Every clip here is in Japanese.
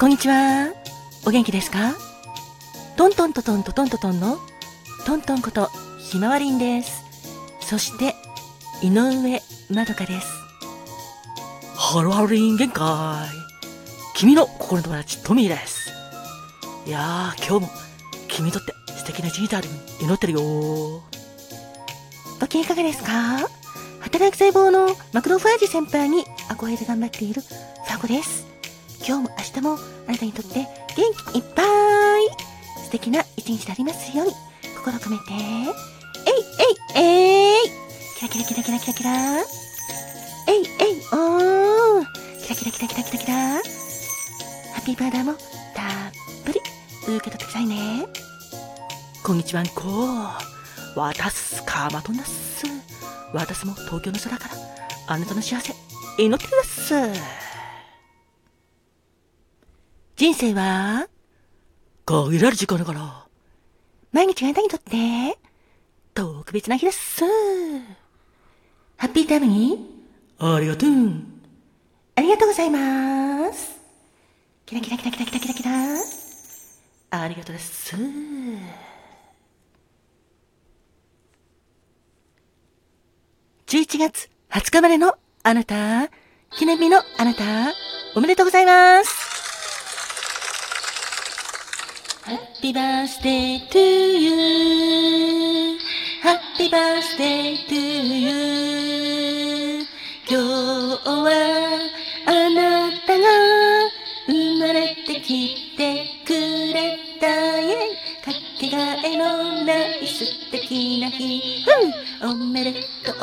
こんにちは。お元気ですか？トントントトントトントトンのトントンことひまわりんです。そして、井上まどかです。ハロハロリン限界。君の心の友達トミーです。いやー、今日も君にとって素敵な一日であるように祈ってるよご機嫌いかがですか？働く細胞のマクロファージ先輩に憧れて頑張っているファゴです。今日も明日もあなたにとって元気いっぱい素敵な一日でありますように心を込めて、えいえいえいキラキラキラキラキラキラえいえいおーキラキラキラキラキラキラハッピーバーダーもたっぷり受け取ってくださいね。こんにちはんこ。わたすかまとんだっす。私も東京の空からあなたの幸せ祈ってるっす。人生は？限られる時間だから毎日があなたにとって特別な日です。ハッピータイムにありがとう。ありがとうございます。キラキラキラキラキラキラキラ。ありがとうです。11月20日までのあなた、記念日のあなた、おめでとうございます。Happy birthday to you. Happy birthday to you. 今日はあなたが生まれてきてくれた。イかけがえのない素敵な日、うん、おめでとう。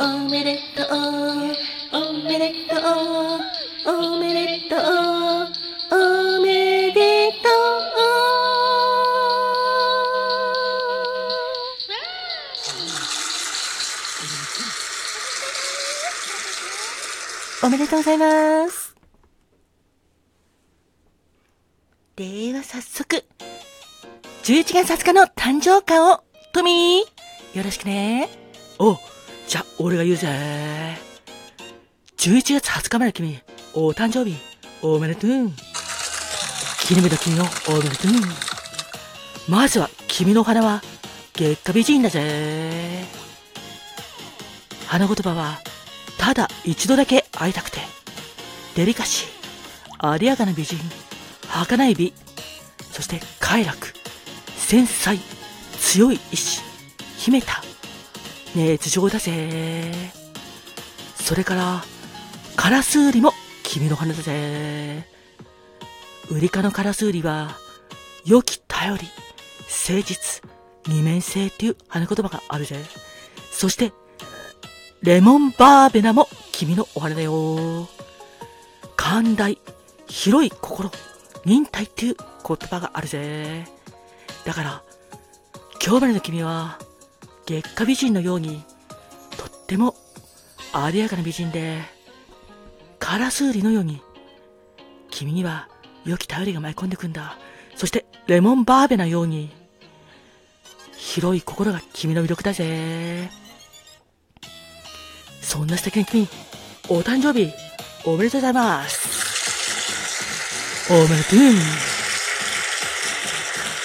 おめでとう。おめでとう。おめでとう。おめでとうございます。では早速、11月20日の誕生花を、トミー、よろしくね。お、じゃ、俺が言うぜ。11月20日まで君、お誕生日、おめでとう。記念日の君をおめでとう。まずは、君の花は、月下美人だぜ。花言葉は、ただ一度だけ会いたくて、デリカシー、ありやかな美人、儚い美、そして快楽、繊細、強い意志、秘めた、熱情だぜ。それから、カラスウリも君の花だぜ。ウリ科のカラスウリは、良き頼り、誠実、二面性っていう花言葉があるぜ。そして、レモンバーベナも君のお花だよ。寛大、広い心、忍耐っていう言葉があるぜ。だから、今日までの君は、月下美人のように、とっても、ありやかな美人で、カラスウリのように、君には良き頼りが舞い込んでくんだ。そして、レモンバーベナように、広い心が君の魅力だぜ。そんな素敵な君、お誕生日、おめでとうございます。おめでとう。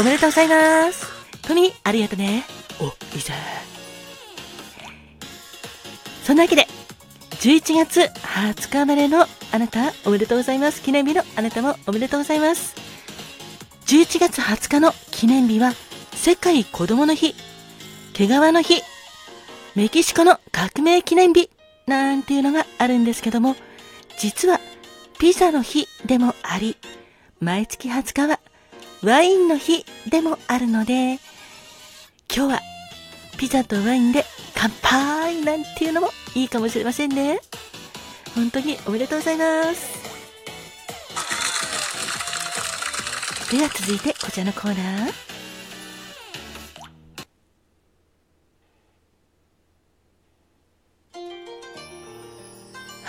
おめでとうございます。トミー、ありがとね。お、いいぜ。そんなわけで、11月20日までのあなた、おめでとうございます。記念日のあなたもおめでとうございます。11月20日の記念日は、世界子供の日、毛皮の日、メキシコの革命記念日、なんていうのがあるんですけども、実は、ピザの日でもあり、毎月20日はワインの日でもあるので、今日はピザとワインで乾杯なんていうのもいいかもしれませんね。本当におめでとうございます。では続いてこちらのコーナー。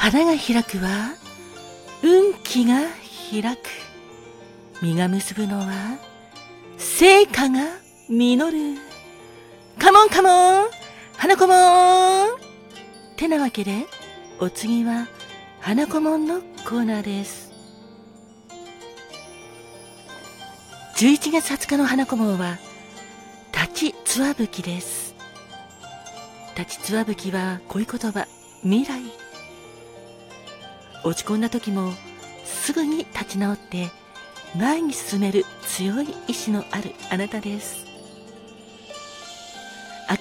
花が開くは運気が開く。実が結ぶのは成果が実る。カモンカモン花子もんてなわけで、お次は花子もんのコーナーです。11月20日の花子門は、立ちつわぶきです。立ちつわぶきは恋言葉、未来。落ち込んだ時も、すぐに立ち直って、前に進める強い意志のあるあなたです。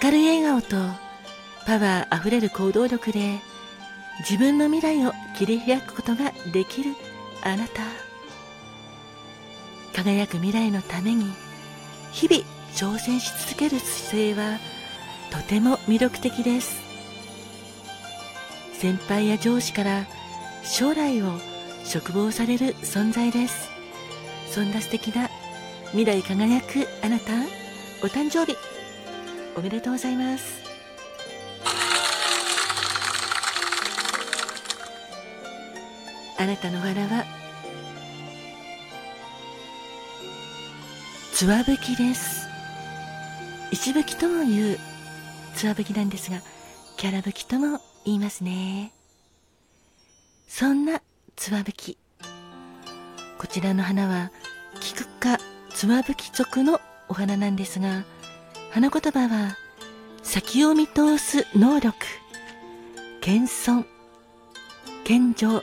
明るい笑顔とパワーあふれる行動力で自分の未来を切り開くことができるあなた輝く未来のために日々挑戦し続ける姿勢はとても魅力的です先輩や上司から将来を嘱望される存在です。そんな素敵な未来輝くあなたお誕生日。おめでとうございます。あなたのわらはつわぶきです。石吹きとも言うつわぶきなんですがキャラ吹きとも言いますね。そんなつわぶきこちらの花は菊かつわぶき族のお花なんですが花言葉は先を見通す能力謙遜健常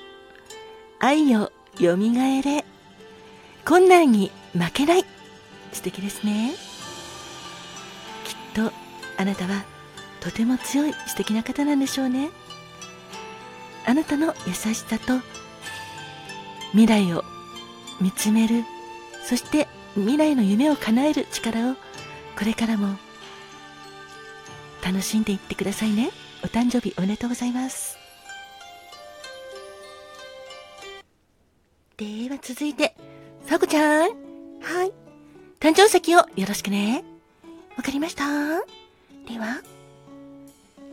愛をよみがえれ困難に負けない。素敵ですね。きっとあなたはとても強い素敵な方なんでしょうね。あなたの優しさと未来を見つめるそして未来の夢を叶える力をこれからも楽しんでいってくださいね。お誕生日おめでとうございます。では続いてさこちゃん。はい。誕生石をよろしくね。わかりました。では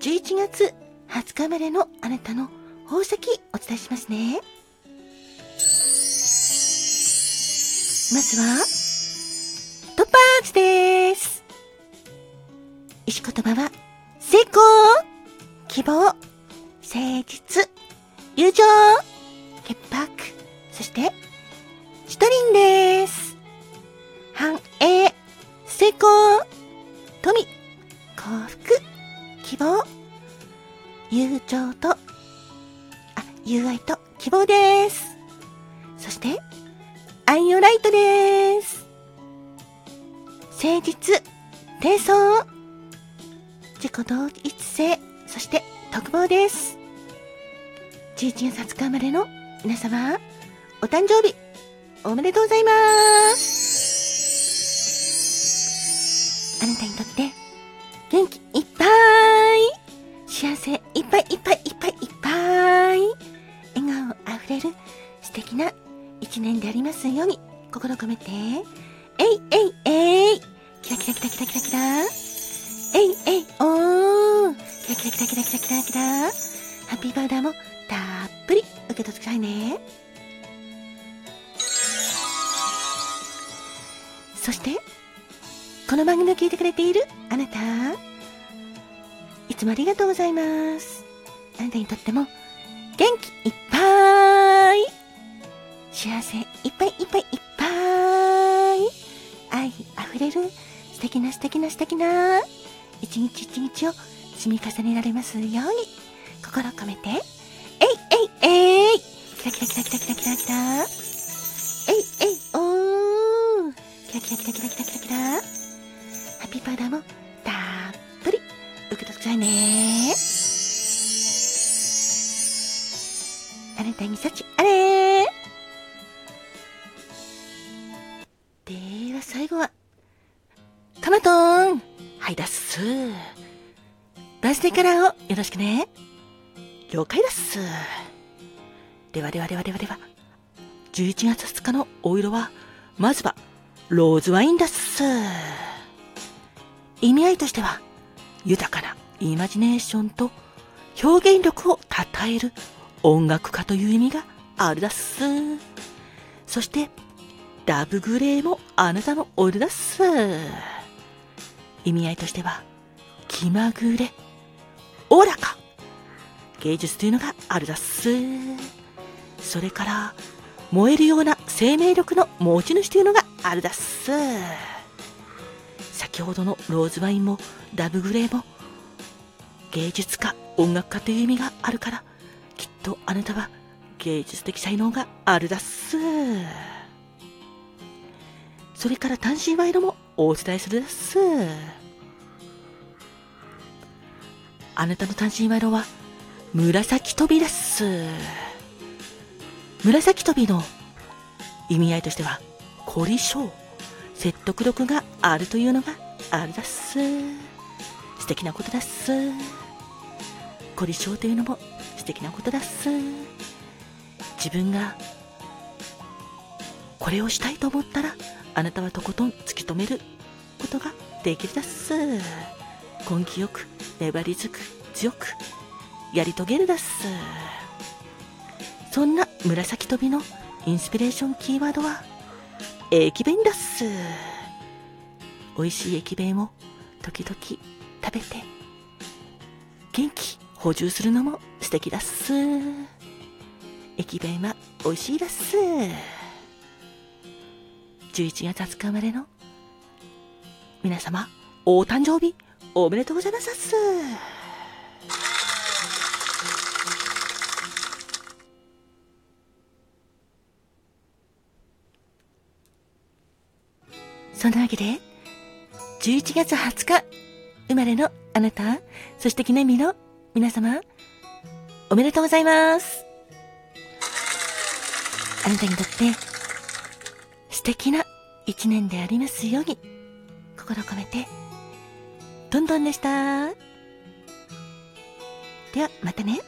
11月20日までのあなたの宝石お伝えしますねまずはトッパーズです石言葉は、成功希望誠実友情潔白そして、シトリンです。繁栄成功富幸福希望友情と、友愛と希望です。そして、アイオライトです。誠実、低層、自己同一性、そして特望です。11月20日までの皆様、お誕生日、おめでとうございます。あなたにとって、元気いっれる素敵な一年でありますように、心込めて、えいえいえい。キラキラキラキラキラキラ。えいえいおー。キラキラキラキラキラキラキラ。ハッピーパウダーもたっぷり受け取ってくださいね。そして、この番組を聞いてくれているあなた、いつもありがとうございます。あなたにとっても元気いっぱい。幸せいっぱいいっぱいいっぱい愛あふれる素敵な素敵な素敵な。一日一日を積み重ねられますように。心込めて。えいえいえい。キラキラキラキラキラキラキラカマトンはいだっす。バースデーカラーをよろしくね。了解だっす。ではではではではでは。11月2日のお色は、まずは、ローズワインだっす。意味合いとしては、豊かなイマジネーションと表現力を称える音楽家という意味があるだっす。そして、ラブグレーもあなたのお色だっす。意味合いとしては気まぐれおおらか芸術というのがあるだっすそれから燃えるような生命力の持ち主というのがあるだっす。先ほどのローズワインもラブグレーも芸術家、音楽家という意味があるから、きっとあなたは芸術的才能があるだっす。それから単身賄賂もお伝えするだっす。あなたの単身賄賂は紫飛びです。紫飛びの意味合いとしては、凝り性、説得力があるというのがあるだす。素敵なことだっす。凝り性というのも素敵なことだす。自分がこれをしたいと思ったら、あなたはとことん突き止めることができるだっす。根気よく、粘り強く、強く、やり遂げるだっす。そんな紫飛びのインスピレーションキーワードは、駅弁だっす。美味しい駅弁を時々食べて、元気補充するのも素敵だっす。駅弁は美味しいだっす。11月20日生まれの？皆様、お誕生日おめでとうございます。そんなわけで、11月20日生まれのあなた、そして記念日の皆様、おめでとうございます。あなたにとって敵な一年でありますように、心込めて、どんどんでした。では、またね。